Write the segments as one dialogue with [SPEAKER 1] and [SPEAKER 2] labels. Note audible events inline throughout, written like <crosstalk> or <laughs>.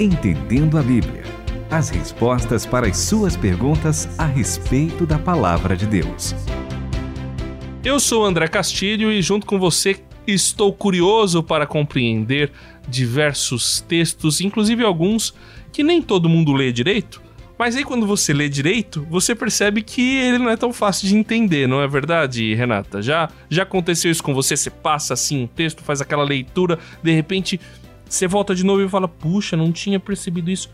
[SPEAKER 1] Entendendo a Bíblia. As respostas para as suas perguntas a respeito da palavra de Deus.
[SPEAKER 2] Eu sou André Castilho e, junto com você, estou curioso para compreender diversos textos, inclusive alguns que nem todo mundo lê direito. Mas aí quando você lê direito, você percebe que ele não é tão fácil de entender, não é verdade, Renata? Já já aconteceu isso com você? Você passa assim um texto, faz aquela leitura, de repente você volta de novo e fala: "Puxa, não tinha percebido isso".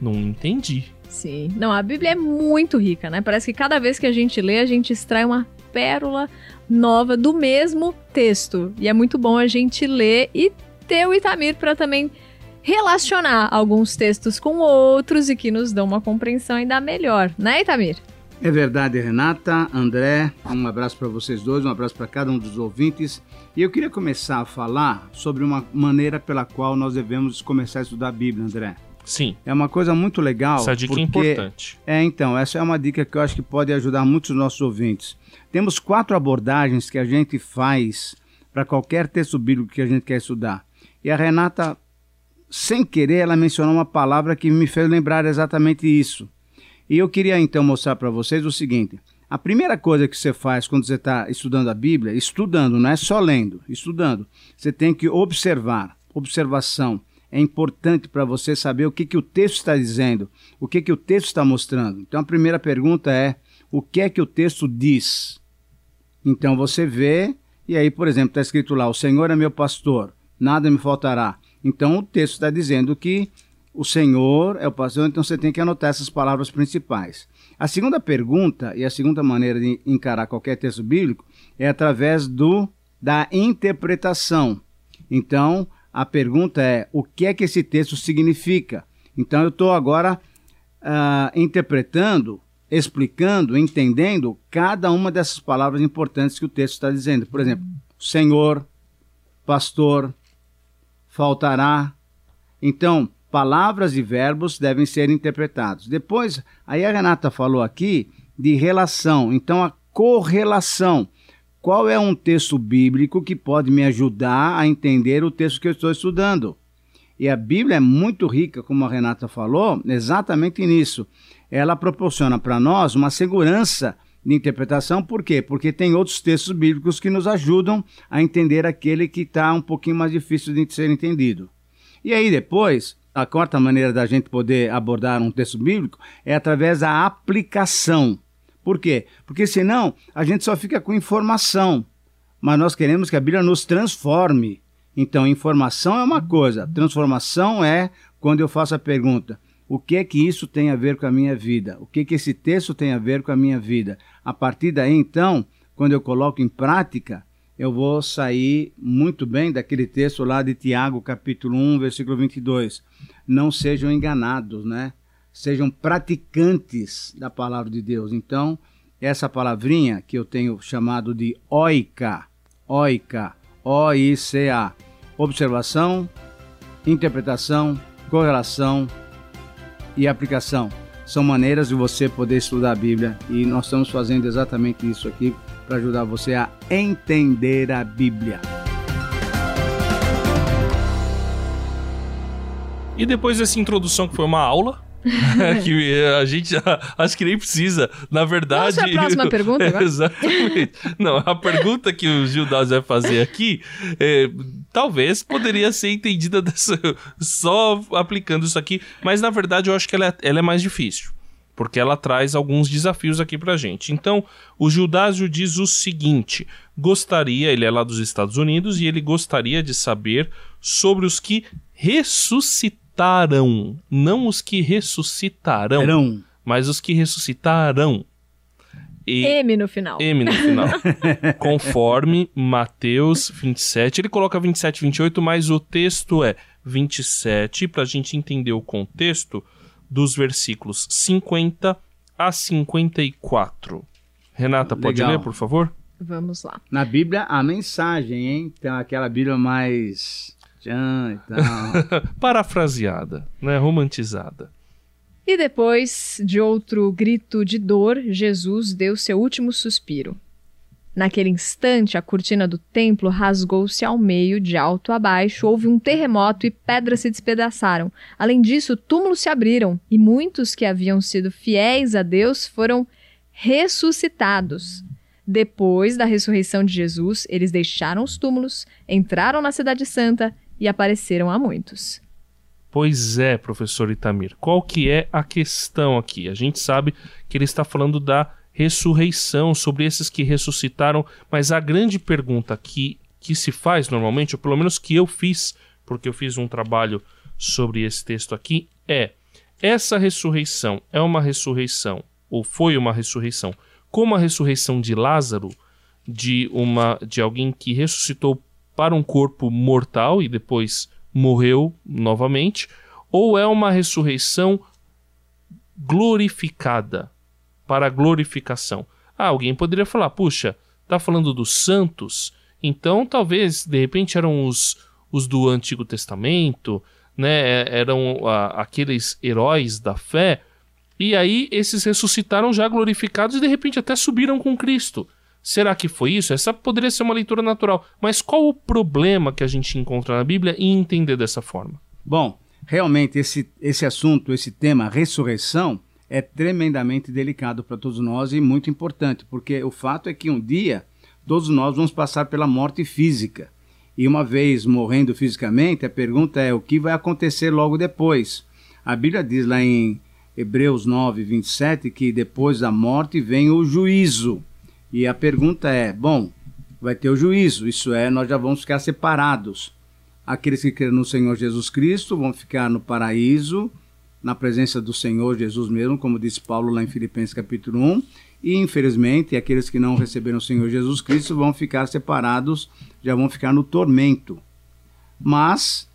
[SPEAKER 2] Não entendi.
[SPEAKER 3] Sim. Não, a Bíblia é muito rica, né? Parece que cada vez que a gente lê, a gente extrai uma pérola nova do mesmo texto. E é muito bom a gente ler e ter o Itamir para também relacionar alguns textos com outros e que nos dão uma compreensão ainda melhor, né, Itamir?
[SPEAKER 4] É verdade, Renata, André, um abraço para vocês dois, um abraço para cada um dos ouvintes. E eu queria começar a falar sobre uma maneira pela qual nós devemos começar a estudar a Bíblia, André.
[SPEAKER 2] Sim.
[SPEAKER 4] É uma coisa muito legal.
[SPEAKER 2] Essa dica
[SPEAKER 4] porque...
[SPEAKER 2] é importante.
[SPEAKER 4] É, então, essa é uma dica que eu acho que pode ajudar muitos nossos ouvintes. Temos quatro abordagens que a gente faz para qualquer texto bíblico que a gente quer estudar. E a Renata, sem querer, ela mencionou uma palavra que me fez lembrar exatamente isso. E eu queria então mostrar para vocês o seguinte: a primeira coisa que você faz quando você está estudando a Bíblia, estudando, não é só lendo, estudando, você tem que observar. Observação é importante para você saber o que, que o texto está dizendo, o que, que o texto está mostrando. Então a primeira pergunta é: o que é que o texto diz? Então você vê, e aí, por exemplo, está escrito lá: O Senhor é meu pastor, nada me faltará. Então o texto está dizendo que o Senhor é o pastor, então você tem que anotar essas palavras principais. A segunda pergunta e a segunda maneira de encarar qualquer texto bíblico é através do da interpretação. Então, a pergunta é: o que é que esse texto significa? Então, eu estou agora uh, interpretando, explicando, entendendo cada uma dessas palavras importantes que o texto está dizendo. Por exemplo, Senhor, pastor, faltará. Então, palavras e verbos devem ser interpretados. Depois, aí a Renata falou aqui de relação, então a correlação. Qual é um texto bíblico que pode me ajudar a entender o texto que eu estou estudando? E a Bíblia é muito rica, como a Renata falou, exatamente nisso. Ela proporciona para nós uma segurança de interpretação, por quê? Porque tem outros textos bíblicos que nos ajudam a entender aquele que está um pouquinho mais difícil de ser entendido. E aí depois, a quarta maneira da gente poder abordar um texto bíblico é através da aplicação. Por quê? Porque senão a gente só fica com informação. Mas nós queremos que a Bíblia nos transforme. Então, informação é uma coisa, transformação é quando eu faço a pergunta: o que é que isso tem a ver com a minha vida? O que é que esse texto tem a ver com a minha vida? A partir daí, então, quando eu coloco em prática, eu vou sair muito bem daquele texto lá de Tiago, capítulo 1, versículo 22. Não sejam enganados, né? Sejam praticantes da palavra de Deus. Então, essa palavrinha que eu tenho chamado de oica, oica, O-I-C-A, observação, interpretação, correlação e aplicação. São maneiras de você poder estudar a Bíblia e nós estamos fazendo exatamente isso aqui para ajudar você a entender a Bíblia.
[SPEAKER 2] E depois dessa introdução que foi uma aula, <laughs> que a gente acho que nem precisa. Na verdade.
[SPEAKER 3] Vamos a próxima <laughs> pergunta agora?
[SPEAKER 2] Exatamente. Não, a pergunta que o Gildas vai fazer aqui é, talvez poderia ser entendida dessa, só aplicando isso aqui, mas na verdade eu acho que ela é, ela é mais difícil porque ela traz alguns desafios aqui pra gente. Então, o Gildásio diz o seguinte: gostaria, ele é lá dos Estados Unidos, e ele gostaria de saber sobre os que ressuscitarão, não os que ressuscitarão,
[SPEAKER 4] Terão.
[SPEAKER 2] mas os que ressuscitarão. E...
[SPEAKER 3] M no final.
[SPEAKER 2] M no final. <laughs> Conforme Mateus 27. Ele coloca 27 28, mas o texto é 27. Para a gente entender o contexto, dos versículos 50 a 54. Renata, pode
[SPEAKER 4] Legal.
[SPEAKER 2] ler, por favor?
[SPEAKER 3] Vamos lá.
[SPEAKER 4] Na Bíblia, a mensagem, hein? Tem aquela Bíblia mais. Tchan e tal. <laughs>
[SPEAKER 2] Parafraseada, né? Romantizada.
[SPEAKER 3] E depois de outro grito de dor, Jesus deu seu último suspiro. Naquele instante, a cortina do templo rasgou-se ao meio, de alto a baixo, houve um terremoto e pedras se despedaçaram. Além disso, túmulos se abriram e muitos que haviam sido fiéis a Deus foram ressuscitados. Depois da ressurreição de Jesus, eles deixaram os túmulos, entraram na Cidade Santa e apareceram a muitos.
[SPEAKER 2] Pois é, professor Itamir. Qual que é a questão aqui? A gente sabe que ele está falando da ressurreição, sobre esses que ressuscitaram, mas a grande pergunta que, que se faz normalmente, ou pelo menos que eu fiz, porque eu fiz um trabalho sobre esse texto aqui, é: essa ressurreição é uma ressurreição, ou foi uma ressurreição, como a ressurreição de Lázaro, de uma de alguém que ressuscitou para um corpo mortal e depois morreu novamente, ou é uma ressurreição glorificada, para a glorificação. Ah, alguém poderia falar, puxa, tá falando dos santos, então talvez de repente eram os, os do Antigo Testamento, né? É, eram a, aqueles heróis da fé, e aí esses ressuscitaram já glorificados e de repente até subiram com Cristo. Será que foi isso? Essa poderia ser uma leitura natural. Mas qual o problema que a gente encontra na Bíblia em entender dessa forma?
[SPEAKER 4] Bom, realmente esse, esse assunto, esse tema, ressurreição, é tremendamente delicado para todos nós e muito importante, porque o fato é que um dia todos nós vamos passar pela morte física. E uma vez morrendo fisicamente, a pergunta é o que vai acontecer logo depois. A Bíblia diz lá em Hebreus 9, 27 que depois da morte vem o juízo. E a pergunta é: bom, vai ter o juízo, isso é, nós já vamos ficar separados. Aqueles que creem no Senhor Jesus Cristo vão ficar no paraíso na presença do Senhor Jesus mesmo, como disse Paulo lá em Filipenses capítulo 1, e infelizmente aqueles que não receberam o Senhor Jesus Cristo vão ficar separados, já vão ficar no tormento. Mas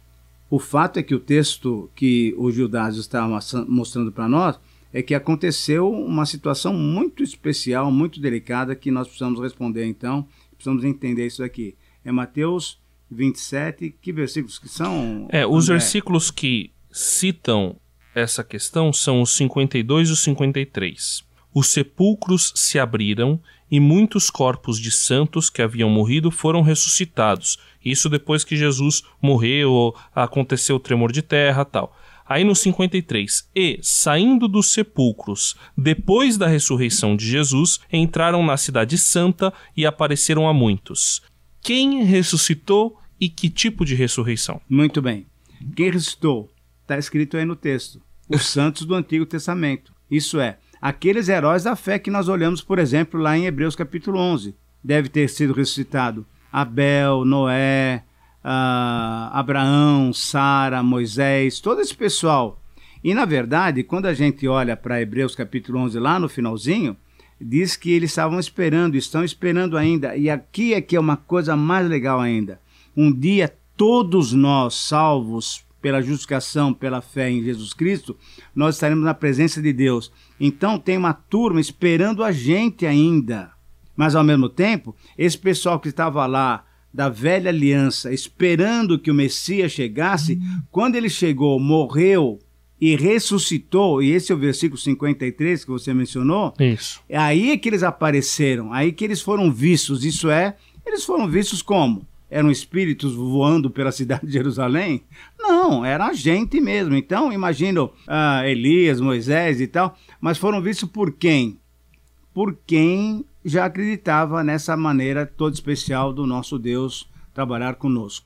[SPEAKER 4] o fato é que o texto que o Gildásio está mostrando para nós é que aconteceu uma situação muito especial, muito delicada, que nós precisamos responder então, precisamos entender isso aqui. É Mateus 27, que versículos que são?
[SPEAKER 2] É, os André? versículos que citam essa questão são os 52 e os 53. Os sepulcros se abriram e muitos corpos de santos que haviam morrido foram ressuscitados. Isso depois que Jesus morreu, aconteceu o tremor de terra, tal. Aí no 53, e saindo dos sepulcros, depois da ressurreição de Jesus, entraram na cidade santa e apareceram a muitos. Quem ressuscitou e que tipo de ressurreição?
[SPEAKER 4] Muito bem. Quem ressuscitou? Está escrito aí no texto os santos do Antigo Testamento. Isso é, aqueles heróis da fé que nós olhamos, por exemplo, lá em Hebreus capítulo 11. Deve ter sido ressuscitado Abel, Noé, uh, Abraão, Sara, Moisés, todo esse pessoal. E na verdade, quando a gente olha para Hebreus capítulo 11 lá no finalzinho, diz que eles estavam esperando, estão esperando ainda. E aqui é que é uma coisa mais legal ainda. Um dia todos nós salvos pela justificação, pela fé em Jesus Cristo, nós estaremos na presença de Deus. Então tem uma turma esperando a gente ainda. Mas ao mesmo tempo, esse pessoal que estava lá da velha aliança, esperando que o Messias chegasse, quando ele chegou, morreu e ressuscitou, e esse é o versículo 53 que você mencionou.
[SPEAKER 2] Isso.
[SPEAKER 4] É aí é que eles apareceram, aí que eles foram vistos. Isso é, eles foram vistos como? Eram espíritos voando pela cidade de Jerusalém? Não, era a gente mesmo. Então, imagino ah, Elias, Moisés e tal, mas foram vistos por quem? Por quem já acreditava nessa maneira toda especial do nosso Deus trabalhar conosco.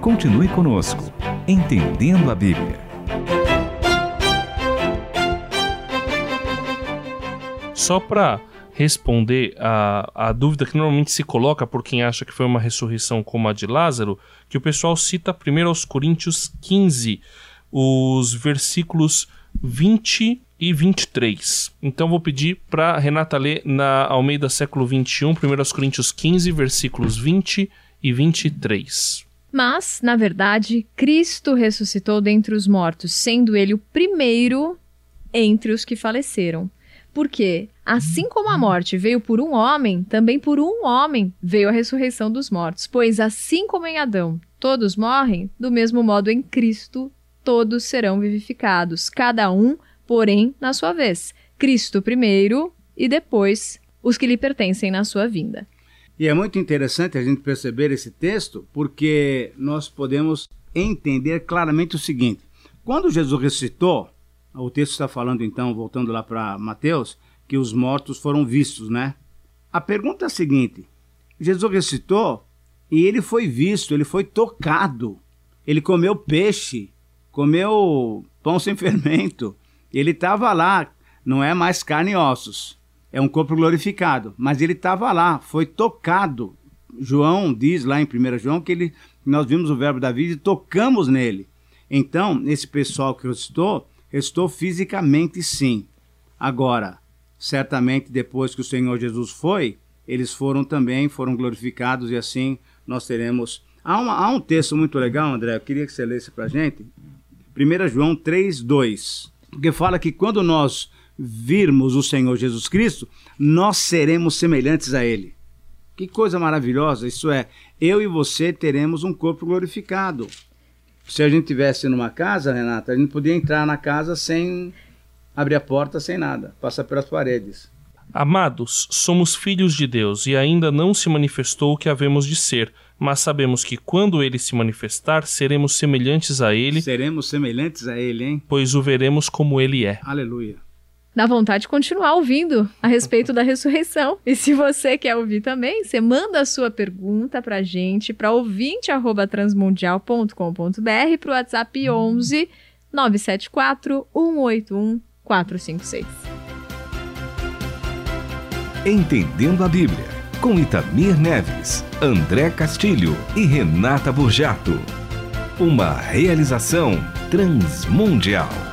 [SPEAKER 1] Continue conosco, entendendo a Bíblia.
[SPEAKER 2] Só para responder a, a dúvida que normalmente se coloca por quem acha que foi uma ressurreição como a de Lázaro, que o pessoal cita primeiro aos Coríntios 15, os versículos 20 e 23. Então vou pedir para Renata ler na Almeida século 21, primeiro aos Coríntios 15, versículos 20 e 23.
[SPEAKER 3] Mas, na verdade, Cristo ressuscitou dentre os mortos, sendo ele o primeiro entre os que faleceram. Porque, assim como a morte veio por um homem, também por um homem veio a ressurreição dos mortos. Pois, assim como em Adão todos morrem, do mesmo modo em Cristo todos serão vivificados, cada um, porém, na sua vez. Cristo primeiro, e depois os que lhe pertencem na sua vinda.
[SPEAKER 4] E é muito interessante a gente perceber esse texto, porque nós podemos entender claramente o seguinte: quando Jesus ressuscitou, o texto está falando então, voltando lá para Mateus, que os mortos foram vistos, né? A pergunta é a seguinte: Jesus ressuscitou e ele foi visto, ele foi tocado, ele comeu peixe, comeu pão sem <laughs> fermento, ele estava lá, não é mais carne e ossos, é um corpo glorificado, mas ele estava lá, foi tocado. João diz lá em 1 João que ele, nós vimos o verbo da vida e tocamos nele. Então, esse pessoal que ressuscitou, ressuscitou fisicamente sim. Agora, certamente depois que o Senhor Jesus foi, eles foram também, foram glorificados e assim nós teremos. Há, uma, há um texto muito legal, André, eu queria que você lesse para gente. 1 João 3, 2. Porque fala que quando nós virmos o Senhor Jesus Cristo, nós seremos semelhantes a Ele. Que coisa maravilhosa! Isso é, eu e você teremos um corpo glorificado. Se a gente tivesse numa casa, Renata, a gente podia entrar na casa sem abrir a porta, sem nada, passar pelas paredes.
[SPEAKER 2] Amados, somos filhos de Deus e ainda não se manifestou o que havemos de ser, mas sabemos que quando ele se manifestar, seremos semelhantes a ele.
[SPEAKER 4] Seremos semelhantes a ele, hein?
[SPEAKER 2] Pois o veremos como ele é.
[SPEAKER 4] Aleluia.
[SPEAKER 3] Dá vontade de continuar ouvindo a respeito da ressurreição. <laughs> E se você quer ouvir também, você manda a sua pergunta pra gente para ouvinte@transmundial.com.br pro WhatsApp 11 974 181 456.
[SPEAKER 1] Entendendo a Bíblia, com Itamir Neves, André Castilho e Renata Burjato. Uma realização transmundial.